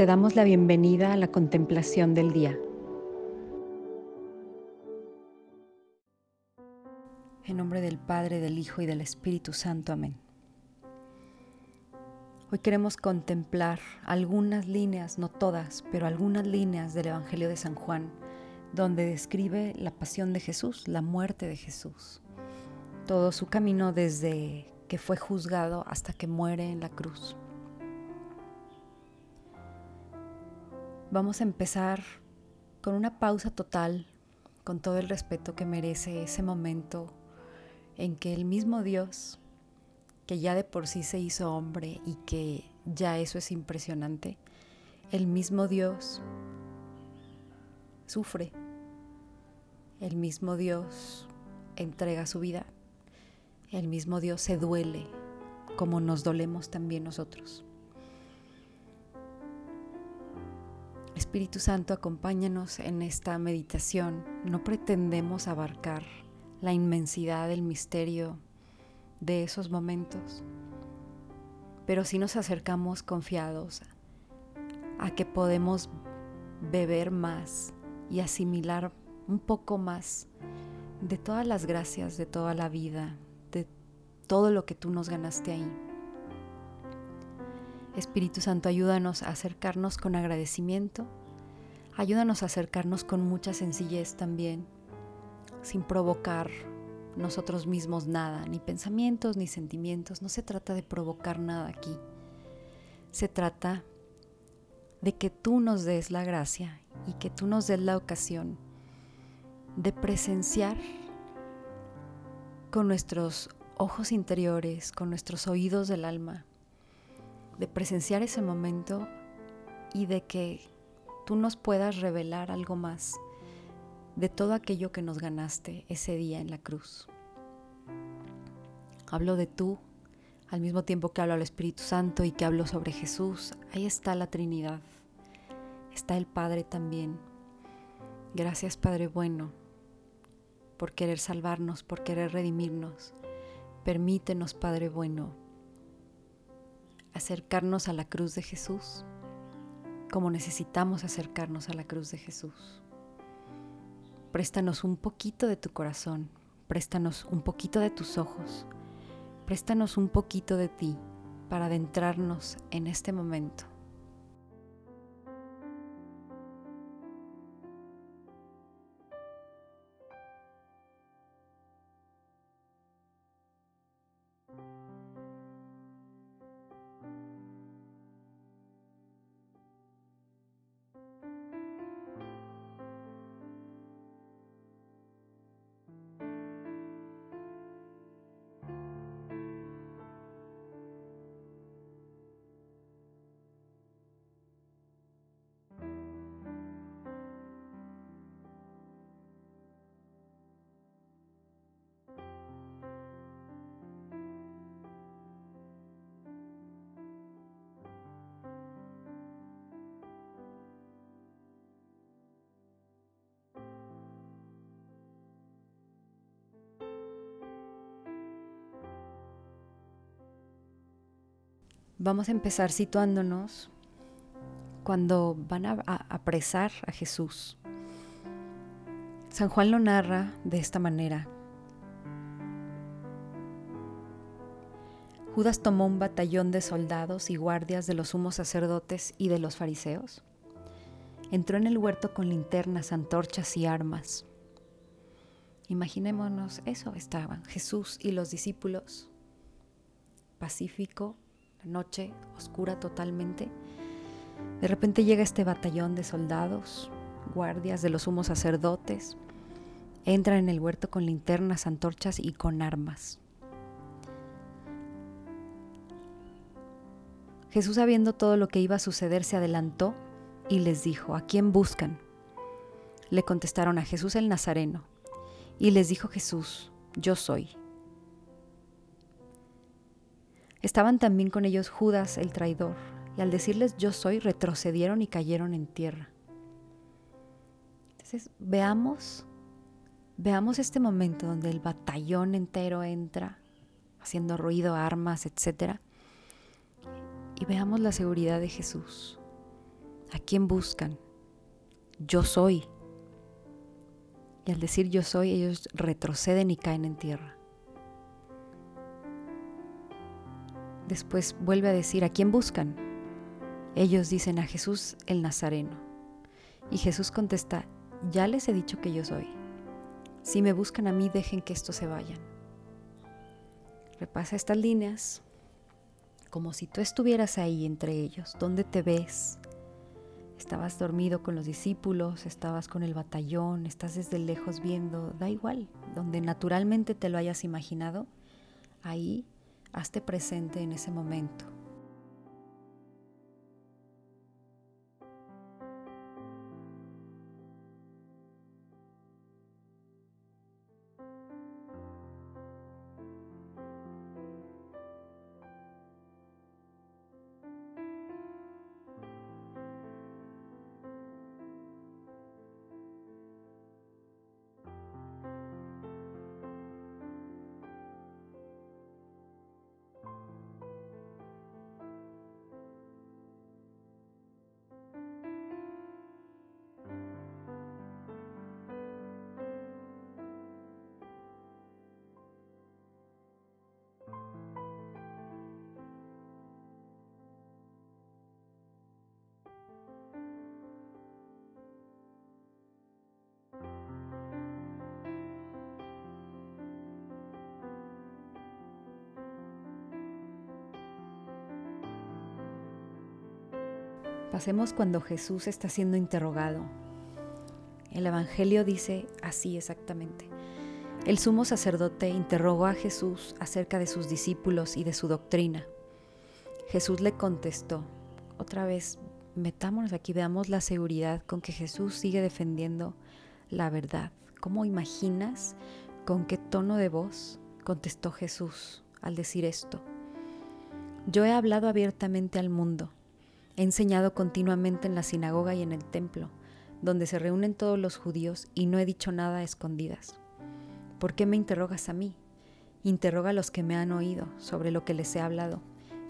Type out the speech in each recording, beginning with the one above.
te damos la bienvenida a la contemplación del día. En nombre del Padre, del Hijo y del Espíritu Santo. Amén. Hoy queremos contemplar algunas líneas, no todas, pero algunas líneas del Evangelio de San Juan, donde describe la pasión de Jesús, la muerte de Jesús, todo su camino desde que fue juzgado hasta que muere en la cruz. Vamos a empezar con una pausa total, con todo el respeto que merece ese momento en que el mismo Dios, que ya de por sí se hizo hombre y que ya eso es impresionante, el mismo Dios sufre, el mismo Dios entrega su vida el mismo Dios se duele como nos dolemos también nosotros. Espíritu Santo, acompáñanos en esta meditación. No pretendemos abarcar la inmensidad del misterio de esos momentos, pero sí nos acercamos confiados a que podemos beber más y asimilar un poco más de todas las gracias de toda la vida, todo lo que tú nos ganaste ahí. Espíritu Santo, ayúdanos a acercarnos con agradecimiento, ayúdanos a acercarnos con mucha sencillez también, sin provocar nosotros mismos nada, ni pensamientos, ni sentimientos. No se trata de provocar nada aquí. Se trata de que tú nos des la gracia y que tú nos des la ocasión de presenciar con nuestros ojos interiores, con nuestros oídos del alma, de presenciar ese momento y de que tú nos puedas revelar algo más de todo aquello que nos ganaste ese día en la cruz. Hablo de tú al mismo tiempo que hablo al Espíritu Santo y que hablo sobre Jesús. Ahí está la Trinidad. Está el Padre también. Gracias Padre bueno por querer salvarnos, por querer redimirnos. Permítenos, Padre bueno, acercarnos a la cruz de Jesús como necesitamos acercarnos a la cruz de Jesús. Préstanos un poquito de tu corazón, préstanos un poquito de tus ojos, préstanos un poquito de ti para adentrarnos en este momento Vamos a empezar situándonos cuando van a, apresar a Jesús. San Juan lo narra de esta manera. Judas tomó un batallón de soldados y guardias de los sumos sacerdotes y de los fariseos. Entró en el huerto con linternas, antorchas y armas. Imaginémonos eso, estaban Jesús y los discípulos, pacífico, la noche oscura totalmente, de repente llega este batallón de soldados, guardias de los sumos sacerdotes, entran en el huerto con linternas, antorchas y con armas. Jesús, sabiendo todo lo que iba a suceder, se adelantó y les dijo, ¿a quién buscan? Le contestaron a Jesús el Nazareno. Y les dijo Jesús, yo soy. Estaban también con ellos Judas el traidor, y al decirles yo soy, retrocedieron y cayeron en tierra. Entonces, veamos, veamos este momento donde el batallón entero entra, haciendo ruido, armas, etc. Y veamos la seguridad de Jesús. ¿A quién buscan? Yo soy. Y al decir yo soy, ellos retroceden y caen en tierra. Después vuelve a decir, ¿a quién buscan? Ellos dicen a Jesús el Nazareno. Y Jesús contesta, ya les he dicho que yo soy. Si me buscan a mí, dejen que estos se vayan. Repasa estas líneas como si tú estuvieras ahí entre ellos. ¿Dónde te ves? Estabas dormido con los discípulos, estabas con el batallón, estás desde lejos viendo, da igual, donde naturalmente te lo hayas imaginado, ahí hazte presente en ese momento. Pasemos cuando Jesús está siendo interrogado. El Evangelio dice así exactamente. El sumo sacerdote interrogó a Jesús acerca de sus discípulos y de su doctrina. Jesús le contestó, otra vez, metámonos aquí, veamos la seguridad con que Jesús sigue defendiendo la verdad. ¿Cómo imaginas con qué tono de voz contestó Jesús al decir esto? Yo he hablado abiertamente al mundo He enseñado continuamente en la sinagoga y en el templo, donde se reúnen todos los judíos, y no he dicho nada a escondidas. ¿Por qué me interrogas a mí? Interroga a los que me han oído sobre lo que les he hablado.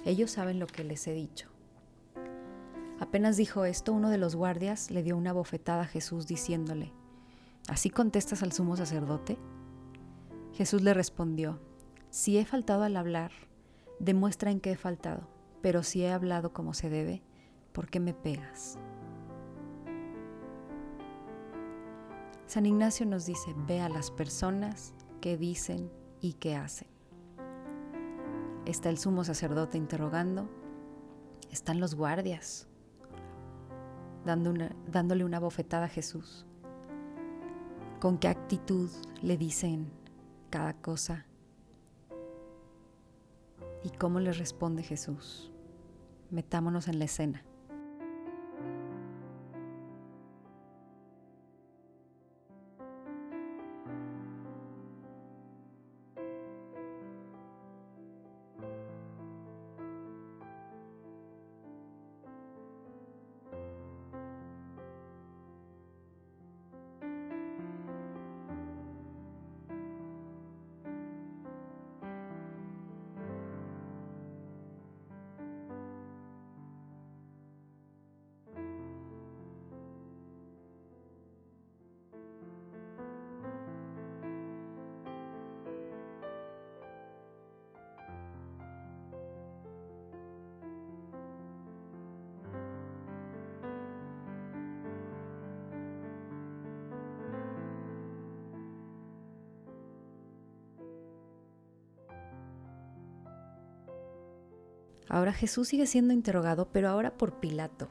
Ellos saben lo que les he dicho. Apenas dijo esto, uno de los guardias le dio una bofetada a Jesús diciéndole, ¿Así contestas al sumo sacerdote? Jesús le respondió, Si he faltado al hablar, demuestra en qué he faltado, pero si he hablado como se debe, ¿por qué me pegas? San Ignacio nos dice, ve a las personas que dicen y que hacen. Está el sumo sacerdote interrogando, están los guardias dándole una bofetada a Jesús. ¿Con qué actitud le dicen cada cosa? ¿Y cómo le responde Jesús? Metámonos en la escena. Ahora Jesús sigue siendo interrogado, pero ahora por Pilato.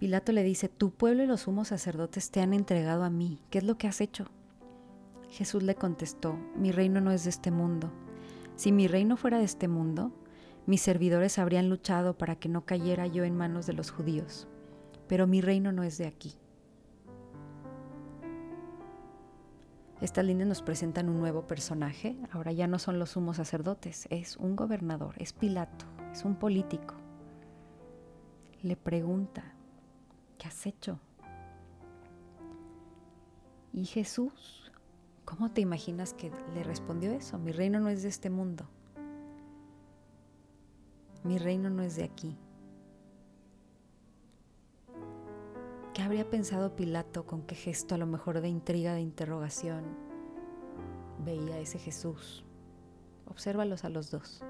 Pilato le dice, tu pueblo y los sumos sacerdotes te han entregado a mí, ¿qué es lo que has hecho? Jesús le contestó, mi reino no es de este mundo. Si mi reino fuera de este mundo, mis servidores habrían luchado para que no cayera yo en manos de los judíos, pero mi reino no es de aquí. Estas líneas nos presentan un nuevo personaje. Ahora ya no son los sumos sacerdotes, es un gobernador, es Pilato, es un político. Le pregunta, ¿qué has hecho? Y Jesús, ¿cómo te imaginas que le respondió eso? Mi reino no es de este mundo. Mi reino no es de aquí. ¿Qué habría pensado Pilato con qué gesto a lo mejor de intriga, de interrogación, veía ese Jesús? Obsérvalos a los dos.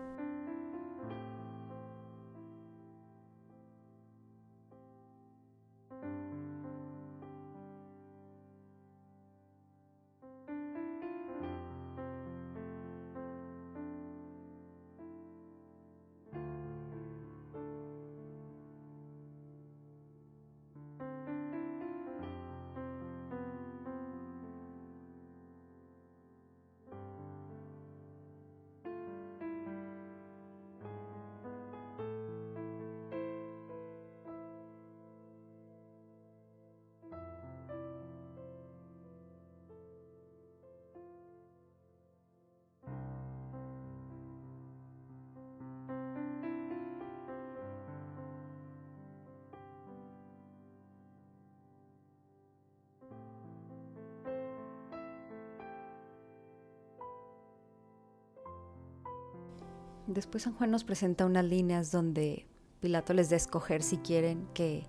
Después San Juan nos presenta unas líneas donde Pilato les da a escoger si quieren que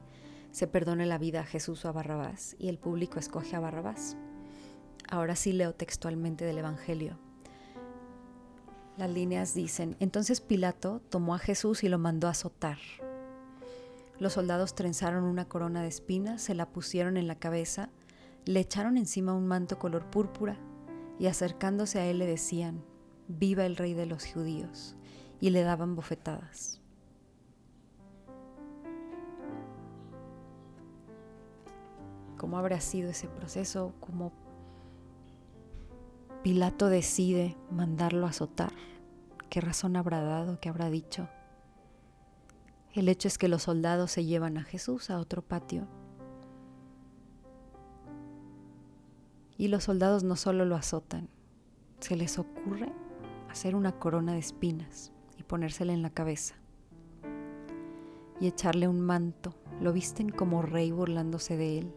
se perdone la vida a Jesús o a Barrabás y el público escoge a Barrabás. Ahora sí leo textualmente del Evangelio. Las líneas dicen, entonces Pilato tomó a Jesús y lo mandó a azotar. Los soldados trenzaron una corona de espinas, se la pusieron en la cabeza, le echaron encima un manto color púrpura y acercándose a él le decían, viva el rey de los judíos y le daban bofetadas. ¿Cómo habrá sido ese proceso? ¿Cómo Pilato decide mandarlo a azotar? ¿Qué razón habrá dado? ¿Qué habrá dicho? El hecho es que los soldados se llevan a Jesús a otro patio. Y los soldados no solo lo azotan, se les ocurre hacer una corona de espinas ponérsela en la cabeza y echarle un manto. Lo visten como rey burlándose de él.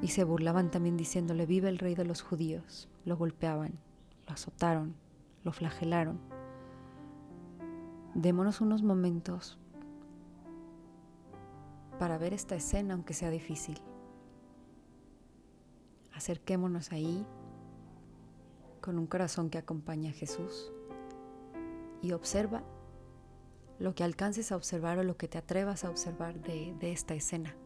Y se burlaban también diciéndole, vive el rey de los judíos. Lo golpeaban, lo azotaron, lo flagelaron. Démonos unos momentos para ver esta escena, aunque sea difícil. Acerquémonos ahí con un corazón que acompaña a Jesús y observa lo que alcances a observar o lo que te atrevas a observar de, esta escena.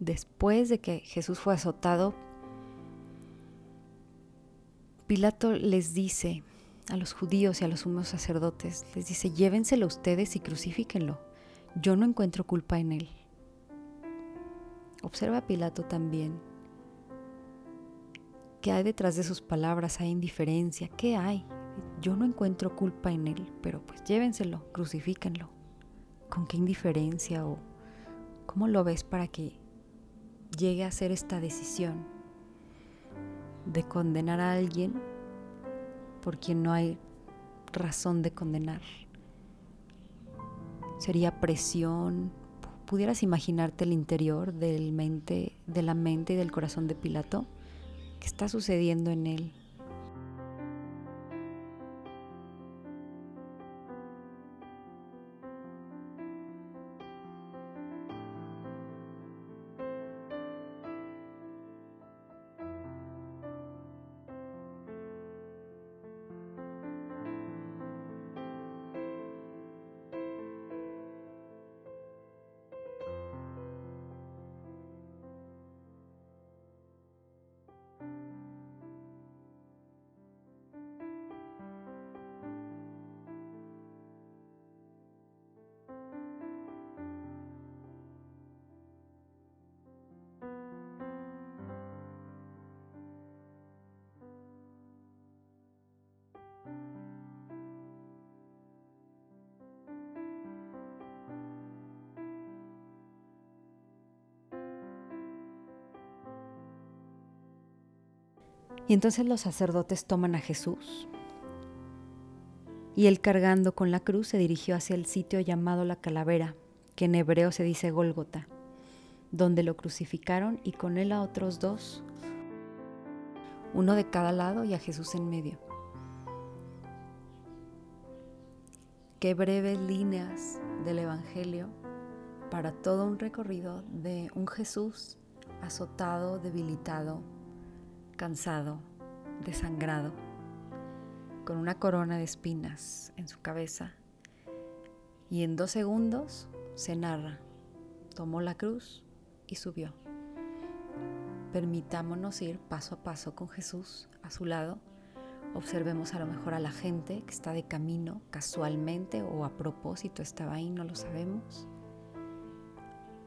Después de que Jesús fue azotado, Pilato les dice a los judíos y a los sumos sacerdotes, les dice, llévenselo ustedes y crucifíquenlo. yo no encuentro culpa en él. Observa a Pilato también. ¿Qué hay detrás de sus palabras? ¿Hay indiferencia? ¿Qué hay? Yo no encuentro culpa en él, pero pues llévenselo, crucifíquenlo. ¿Con qué indiferencia o cómo lo ves para que llegue a hacer esta decisión de condenar a alguien por quien no hay razón de condenar? Sería presión. ¿Pudieras imaginarte el interior mente, de la mente y del corazón de Pilato? ¿Qué está sucediendo en él? Y entonces los sacerdotes toman a Jesús y él cargando con la cruz se dirigió hacia el sitio llamado la calavera, que en hebreo se dice Gólgota, donde lo crucificaron y con él a otros dos, uno de cada lado y a Jesús en medio. Qué breves líneas del Evangelio para todo un recorrido de un Jesús azotado, debilitado, cansado, desangrado, con una corona de espinas en su cabeza. Y en dos segundos se narra, tomó la cruz y subió. Permitámonos ir paso a paso con Jesús a su lado. Observemos a lo mejor a la gente que está de camino casualmente o a propósito estaba ahí, no lo sabemos.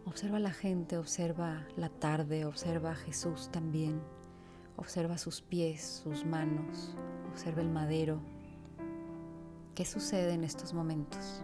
Observa a la gente, observa la tarde, observa a Jesús también Observa sus pies, sus manos, observa el madero. ¿Qué sucede en estos momentos?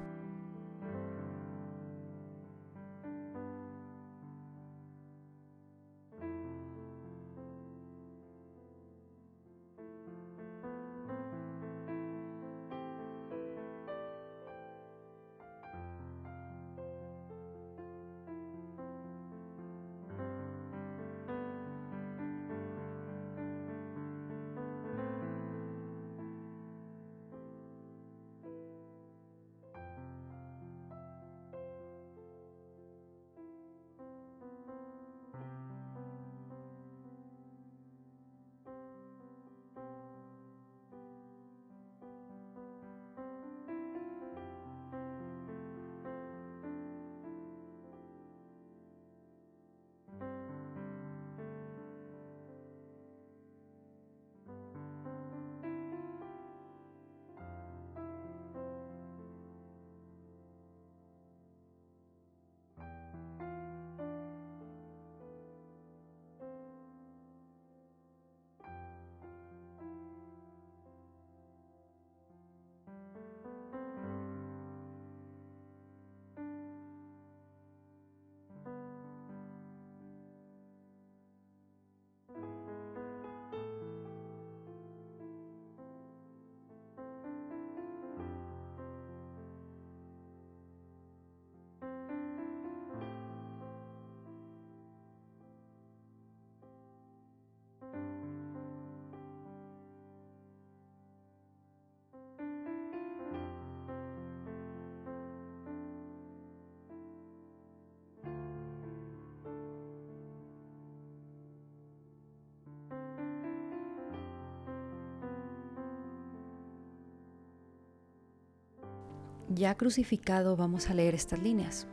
Ya crucificado vamos a leer estas líneas.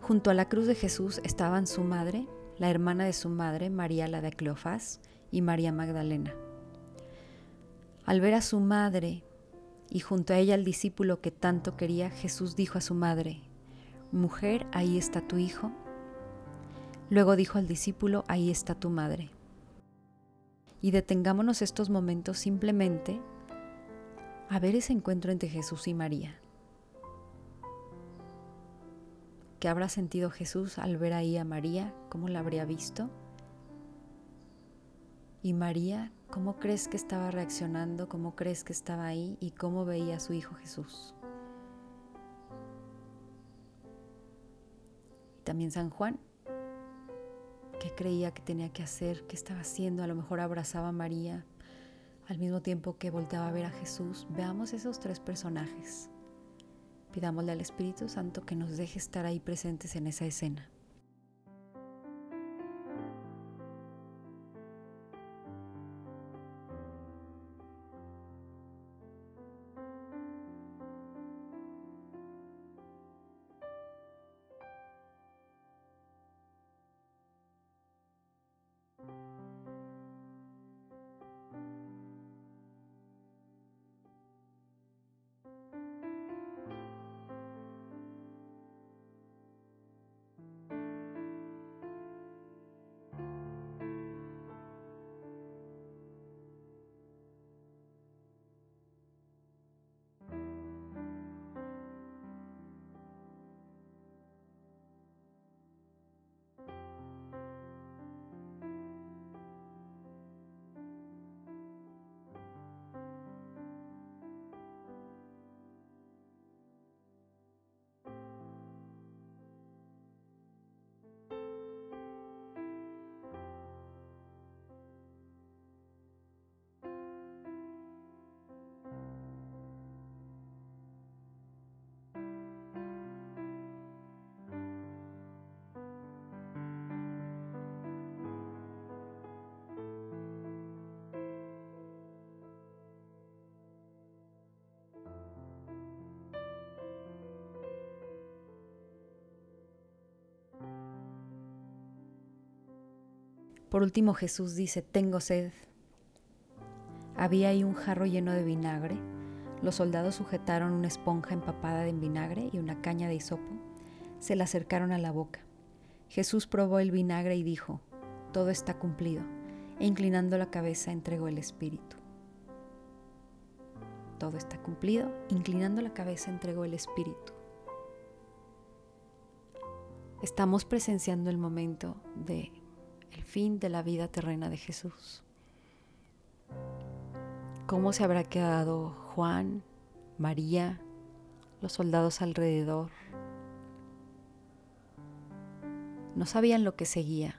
Junto a la cruz de Jesús estaban su madre, la hermana de su madre, María la de Cleofás, y María Magdalena. Al ver a su madre y junto a ella al discípulo que tanto quería, Jesús dijo a su madre, Mujer, ahí está tu hijo. Luego dijo al discípulo, ahí está tu madre. Y detengámonos estos momentos simplemente a ver ese encuentro entre Jesús y María. ¿Qué habrá sentido Jesús al ver ahí a María? ¿Cómo la habría visto? ¿Y María, cómo crees que estaba reaccionando? ¿Cómo crees que estaba ahí? ¿Y cómo veía a su Hijo Jesús? Y también San Juan, ¿qué creía que tenía que hacer? ¿Qué estaba haciendo? A lo mejor abrazaba a María al mismo tiempo que volteaba a ver a Jesús. Veamos esos tres personajes. Pidámosle al Espíritu Santo que nos deje estar ahí presentes en esa escena. Por último Jesús dice, tengo sed. Había ahí un jarro lleno de vinagre. Los soldados sujetaron una esponja empapada en vinagre y una caña de hisopo. Se la acercaron a la boca. Jesús probó el vinagre y dijo, todo está cumplido, e inclinando la cabeza entregó el Espíritu. Todo está cumplido, inclinando la cabeza entregó el Espíritu. Estamos presenciando el momento de el fin de la vida terrena de Jesús. ¿Cómo se habrá quedado Juan, María, los soldados alrededor? No sabían lo que seguía.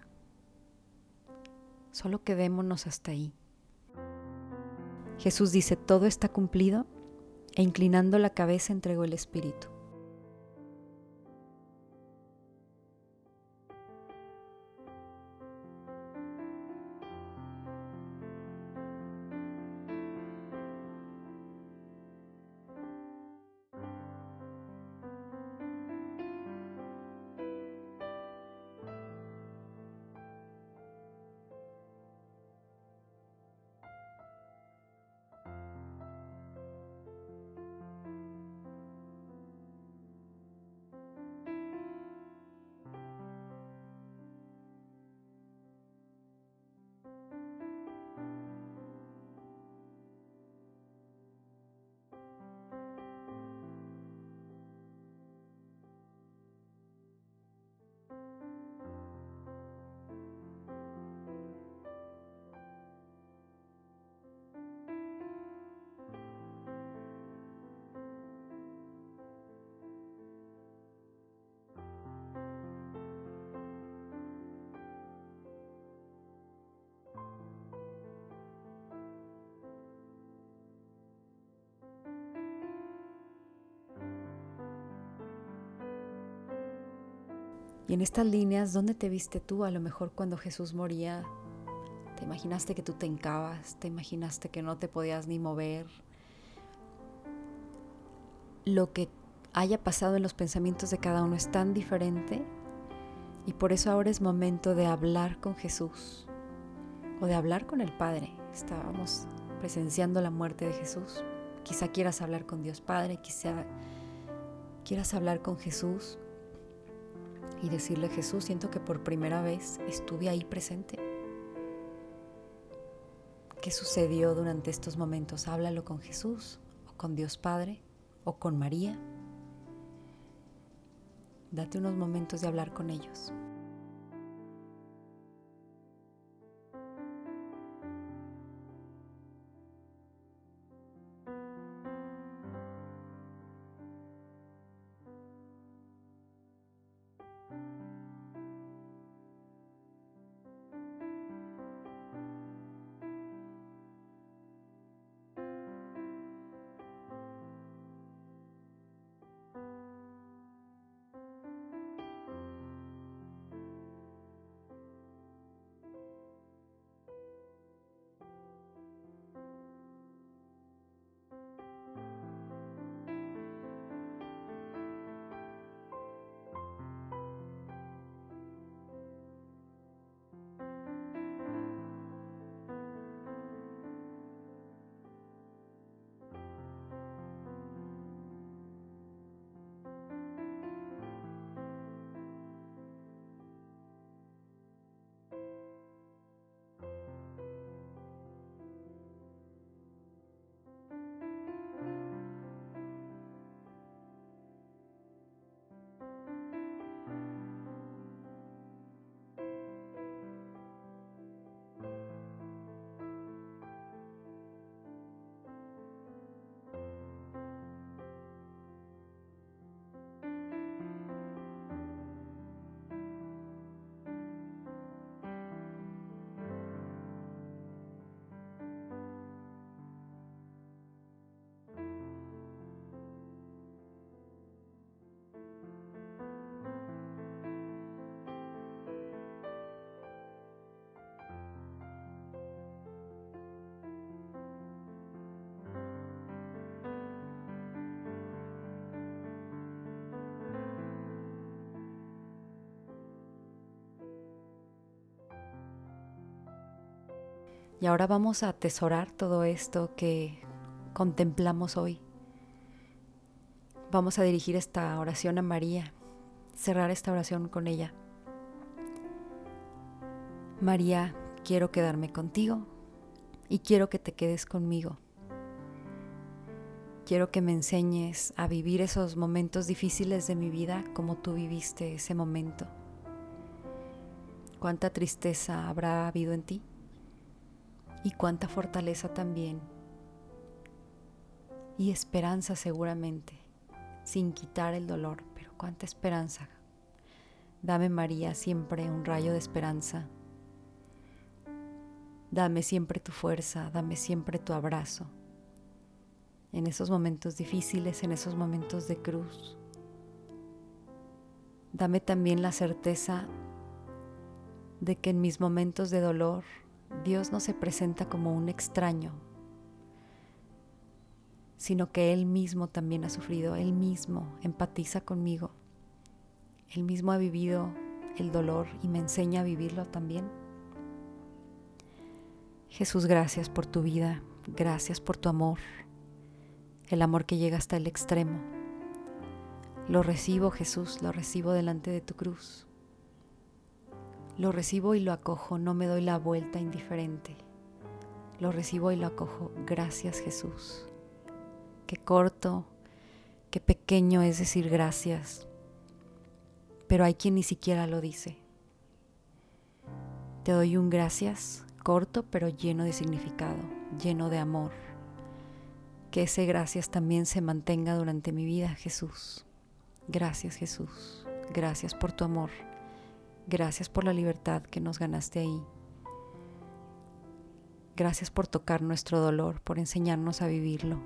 Solo quedémonos hasta ahí. Jesús dice, todo está cumplido, e inclinando la cabeza entregó el Espíritu. Y en estas líneas, ¿dónde te viste tú? A lo mejor cuando Jesús moría, te imaginaste que tú te encabas, te imaginaste que no te podías ni mover. Lo que haya pasado en los pensamientos de cada uno es tan diferente y por eso ahora es momento de hablar con Jesús o de hablar con el Padre. Estábamos presenciando la muerte de Jesús. Quizá quieras hablar con Dios Padre, quizá quieras hablar con Jesús y decirle, Jesús, siento que por primera vez estuve ahí presente. ¿Qué sucedió durante estos momentos? Háblalo con Jesús o con Dios Padre o con María. Date unos momentos de hablar con ellos. Y ahora vamos a atesorar todo esto que contemplamos hoy. Vamos a dirigir esta oración a María, cerrar esta oración con ella. María, quiero quedarme contigo y quiero que te quedes conmigo. Quiero que me enseñes a vivir esos momentos difíciles de mi vida como tú viviste ese momento. ¿Cuánta tristeza habrá habido en ti? Y cuánta fortaleza también y esperanza seguramente, sin quitar el dolor, pero cuánta esperanza. Dame María siempre un rayo de esperanza. Dame siempre tu fuerza, dame siempre tu abrazo. En esos momentos difíciles, en esos momentos de cruz. Dame también la certeza de que en mis momentos de dolor Dios no se presenta como un extraño, sino que Él mismo también ha sufrido, Él mismo empatiza conmigo, Él mismo ha vivido el dolor y me enseña a vivirlo también. Jesús, gracias por tu vida, gracias por tu amor, el amor que llega hasta el extremo. Lo recibo, Jesús, lo recibo delante de tu cruz. Lo recibo y lo acojo, no me doy la vuelta indiferente. Lo recibo y lo acojo. Gracias Jesús. Qué corto, qué pequeño es decir gracias. Pero hay quien ni siquiera lo dice. Te doy un gracias corto pero lleno de significado, lleno de amor. Que ese gracias también se mantenga durante mi vida, Jesús. Gracias Jesús. Gracias por tu amor. Gracias por la libertad que nos ganaste ahí. Gracias por tocar nuestro dolor, por enseñarnos a vivirlo.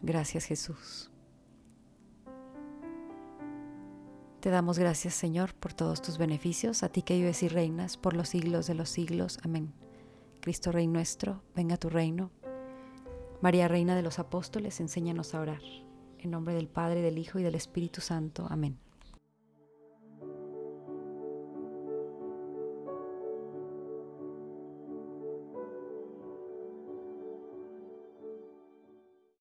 Gracias Jesús. Te damos gracias Señor por todos tus beneficios, a ti que vives y reinas por los siglos de los siglos. Amén. Cristo Rey nuestro, venga tu reino. María Reina de los Apóstoles, enséñanos a orar. En nombre del Padre, del Hijo y del Espíritu Santo. Amén.